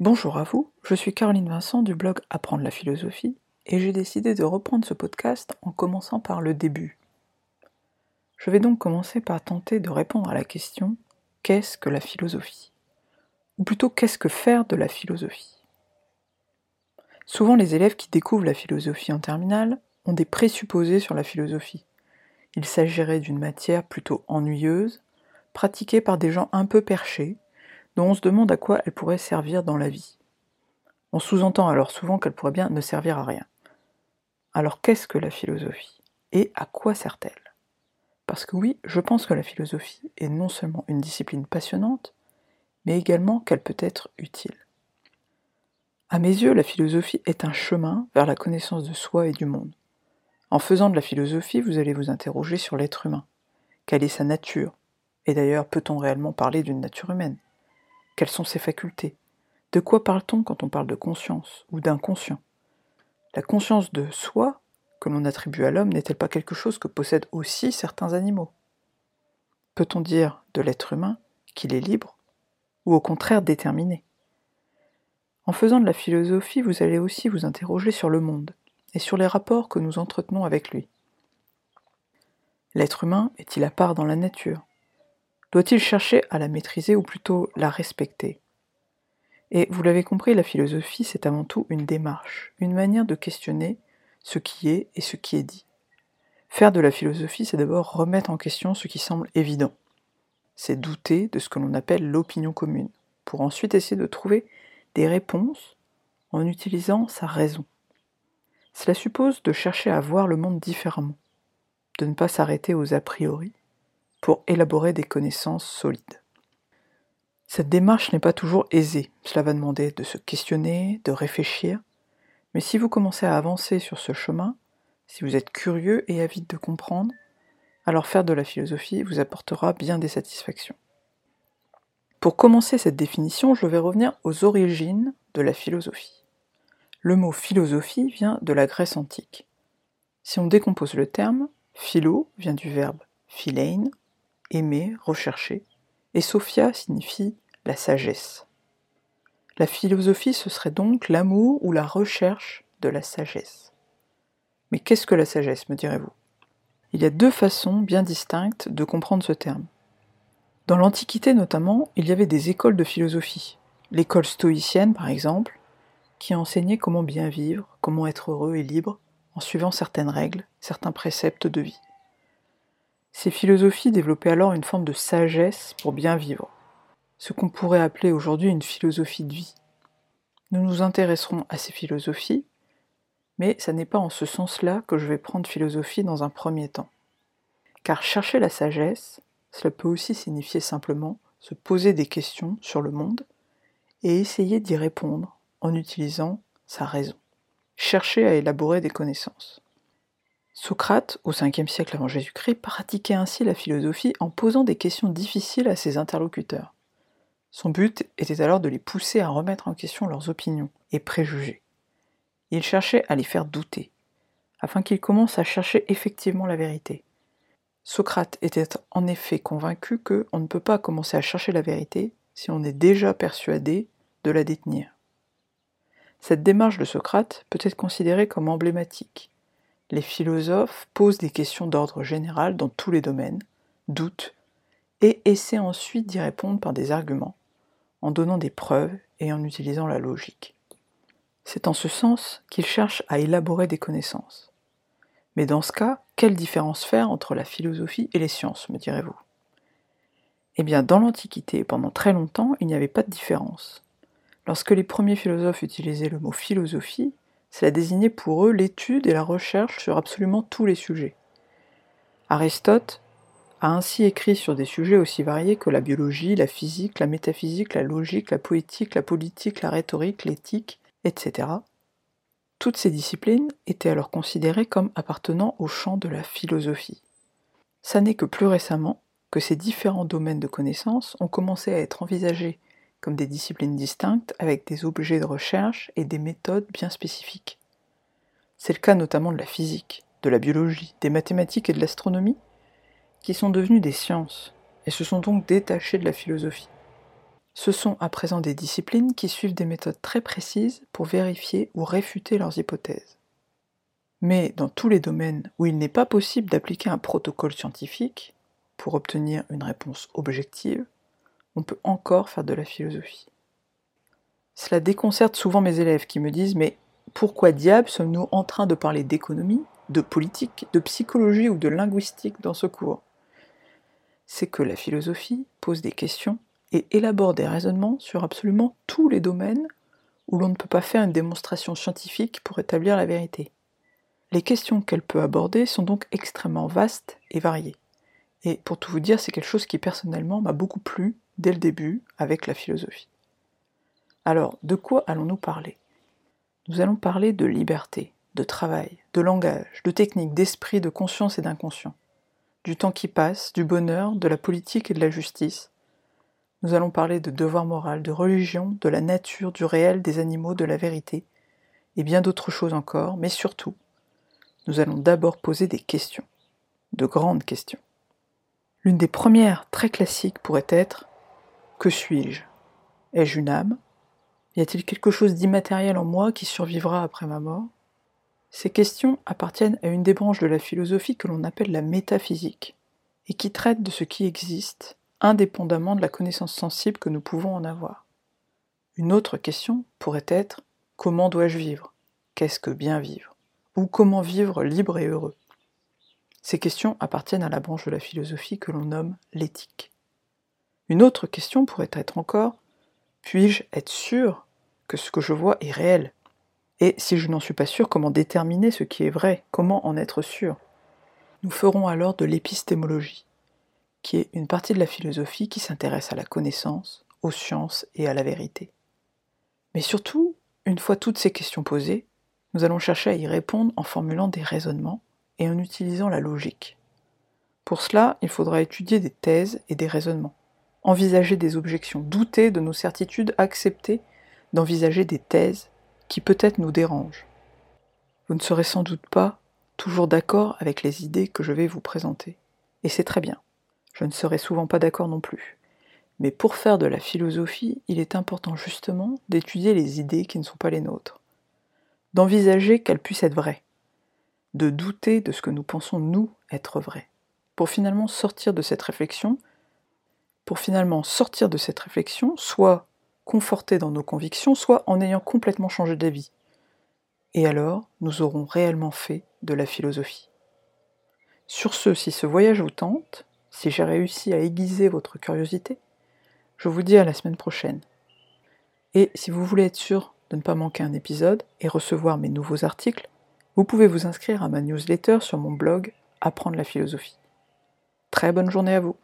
Bonjour à vous, je suis Caroline Vincent du blog Apprendre la philosophie et j'ai décidé de reprendre ce podcast en commençant par le début. Je vais donc commencer par tenter de répondre à la question qu'est-ce que la philosophie? Ou plutôt qu'est-ce que faire de la philosophie? Souvent les élèves qui découvrent la philosophie en terminale ont des présupposés sur la philosophie. Il s'agirait d'une matière plutôt ennuyeuse, pratiquée par des gens un peu perchés, on se demande à quoi elle pourrait servir dans la vie. On sous-entend alors souvent qu'elle pourrait bien ne servir à rien. Alors qu'est-ce que la philosophie? Et à quoi sert-elle? Parce que oui, je pense que la philosophie est non seulement une discipline passionnante, mais également qu'elle peut être utile. À mes yeux, la philosophie est un chemin vers la connaissance de soi et du monde. En faisant de la philosophie, vous allez vous interroger sur l'être humain. Quelle est sa nature? Et d'ailleurs, peut-on réellement parler d'une nature humaine? Quelles sont ses facultés? De quoi parle-t-on quand on parle de conscience ou d'inconscient? La conscience de soi que l'on attribue à l'homme n'est-elle pas quelque chose que possèdent aussi certains animaux? Peut-on dire de l'être humain qu'il est libre ou au contraire déterminé? En faisant de la philosophie, vous allez aussi vous interroger sur le monde et sur les rapports que nous entretenons avec lui. L'être humain est-il à part dans la nature? Doit-il chercher à la maîtriser ou plutôt la respecter? Et vous l'avez compris, la philosophie, c'est avant tout une démarche, une manière de questionner ce qui est et ce qui est dit. Faire de la philosophie, c'est d'abord remettre en question ce qui semble évident. C'est douter de ce que l'on appelle l'opinion commune, pour ensuite essayer de trouver des réponses en utilisant sa raison. Cela suppose de chercher à voir le monde différemment, de ne pas s'arrêter aux a priori, pour élaborer des connaissances solides. Cette démarche n'est pas toujours aisée, cela va demander de se questionner, de réfléchir, mais si vous commencez à avancer sur ce chemin, si vous êtes curieux et avide de comprendre, alors faire de la philosophie vous apportera bien des satisfactions. Pour commencer cette définition, je vais revenir aux origines de la philosophie. Le mot philosophie vient de la Grèce antique. Si on décompose le terme, philo vient du verbe philein, aimer, rechercher, et Sophia signifie la sagesse. La philosophie, ce serait donc l'amour ou la recherche de la sagesse. Mais qu'est-ce que la sagesse, me direz-vous? Il y a deux façons bien distinctes de comprendre ce terme. Dans l'Antiquité notamment, il y avait des écoles de philosophie. L'école stoïcienne, par exemple, qui enseignait comment bien vivre, comment être heureux et libre, en suivant certaines règles, certains préceptes de vie. Ces philosophies développaient alors une forme de sagesse pour bien vivre, ce qu'on pourrait appeler aujourd'hui une philosophie de vie. Nous nous intéresserons à ces philosophies, mais ce n'est pas en ce sens-là que je vais prendre philosophie dans un premier temps. Car chercher la sagesse, cela peut aussi signifier simplement se poser des questions sur le monde et essayer d'y répondre en utilisant sa raison. Chercher à élaborer des connaissances. Socrate, au 5e siècle avant Jésus-Christ, pratiquait ainsi la philosophie en posant des questions difficiles à ses interlocuteurs. Son but était alors de les pousser à remettre en question leurs opinions et préjugés. Il cherchait à les faire douter, afin qu'ils commencent à chercher effectivement la vérité. Socrate était en effet convaincu que on ne peut pas commencer à chercher la vérité si on est déjà persuadé de la détenir. Cette démarche de Socrate peut être considérée comme emblématique les philosophes posent des questions d'ordre général dans tous les domaines, doutent, et essaient ensuite d'y répondre par des arguments, en donnant des preuves et en utilisant la logique. C'est en ce sens qu'ils cherchent à élaborer des connaissances. Mais dans ce cas, quelle différence faire entre la philosophie et les sciences, me direz-vous? Eh bien, dans l'Antiquité, pendant très longtemps, il n'y avait pas de différence. Lorsque les premiers philosophes utilisaient le mot philosophie, cela désignait pour eux l'étude et la recherche sur absolument tous les sujets. Aristote a ainsi écrit sur des sujets aussi variés que la biologie, la physique, la métaphysique, la logique, la poétique, la politique, la rhétorique, l'éthique, etc. Toutes ces disciplines étaient alors considérées comme appartenant au champ de la philosophie. Ça n'est que plus récemment que ces différents domaines de connaissances ont commencé à être envisagés comme des disciplines distinctes avec des objets de recherche et des méthodes bien spécifiques. C'est le cas notamment de la physique, de la biologie, des mathématiques et de l'astronomie, qui sont devenues des sciences, et se sont donc détachées de la philosophie. Ce sont à présent des disciplines qui suivent des méthodes très précises pour vérifier ou réfuter leurs hypothèses. Mais dans tous les domaines où il n'est pas possible d'appliquer un protocole scientifique pour obtenir une réponse objective, on peut encore faire de la philosophie. Cela déconcerte souvent mes élèves qui me disent Mais pourquoi diable sommes-nous en train de parler d'économie, de politique, de psychologie ou de linguistique dans ce cours? C'est que la philosophie pose des questions et élabore des raisonnements sur absolument tous les domaines où l'on ne peut pas faire une démonstration scientifique pour établir la vérité. Les questions qu'elle peut aborder sont donc extrêmement vastes et variées. Et pour tout vous dire, c'est quelque chose qui personnellement m'a beaucoup plu dès le début avec la philosophie. Alors, de quoi allons-nous parler? Nous allons parler de liberté, de travail, de langage, de technique, d'esprit, de conscience et d'inconscient, du temps qui passe, du bonheur, de la politique et de la justice, nous allons parler de devoir moral, de religion, de la nature, du réel, des animaux, de la vérité, et bien d'autres choses encore, mais surtout, nous allons d'abord poser des questions, de grandes questions. L'une des premières, très classiques, pourrait être Que suis-je? Ai-je une âme? Y a-t-il quelque chose d'immatériel en moi qui survivra après ma mort? Ces questions appartiennent à une des branches de la philosophie que l'on appelle la métaphysique, et qui traite de ce qui existe indépendamment de la connaissance sensible que nous pouvons en avoir. Une autre question pourrait être comment dois-je vivre? Qu'est-ce que bien vivre? Ou comment vivre libre et heureux? Ces questions appartiennent à la branche de la philosophie que l'on nomme l'éthique. Une autre question pourrait être encore puis-je être sûr que ce que je vois est réel? Et si je n'en suis pas sûr, comment déterminer ce qui est vrai? Comment en être sûr? Nous ferons alors de l'épistémologie qui est une partie de la philosophie qui s'intéresse à la connaissance, aux sciences et à la vérité. Mais surtout, une fois toutes ces questions posées, nous allons chercher à y répondre en formulant des raisonnements et en utilisant la logique. Pour cela, il faudra étudier des thèses et des raisonnements, envisager des objections, douter de nos certitudes, accepter d'envisager des thèses qui peut-être nous dérangent. Vous ne serez sans doute pas toujours d'accord avec les idées que je vais vous présenter, et c'est très bien. Je ne serai souvent pas d'accord non plus. Mais pour faire de la philosophie, il est important justement d'étudier les idées qui ne sont pas les nôtres, d'envisager qu'elles puissent être vraies, de douter de ce que nous pensons nous être vrai, pour finalement sortir de cette réflexion, pour finalement sortir de cette réflexion, soit conforté dans nos convictions, soit en ayant complètement changé d'avis. Et alors, nous aurons réellement fait de la philosophie. Sur ce, si ce voyage vous tente, si j'ai réussi à aiguiser votre curiosité, je vous dis à la semaine prochaine. Et si vous voulez être sûr de ne pas manquer un épisode et recevoir mes nouveaux articles, vous pouvez vous inscrire à ma newsletter sur mon blog Apprendre la philosophie. Très bonne journée à vous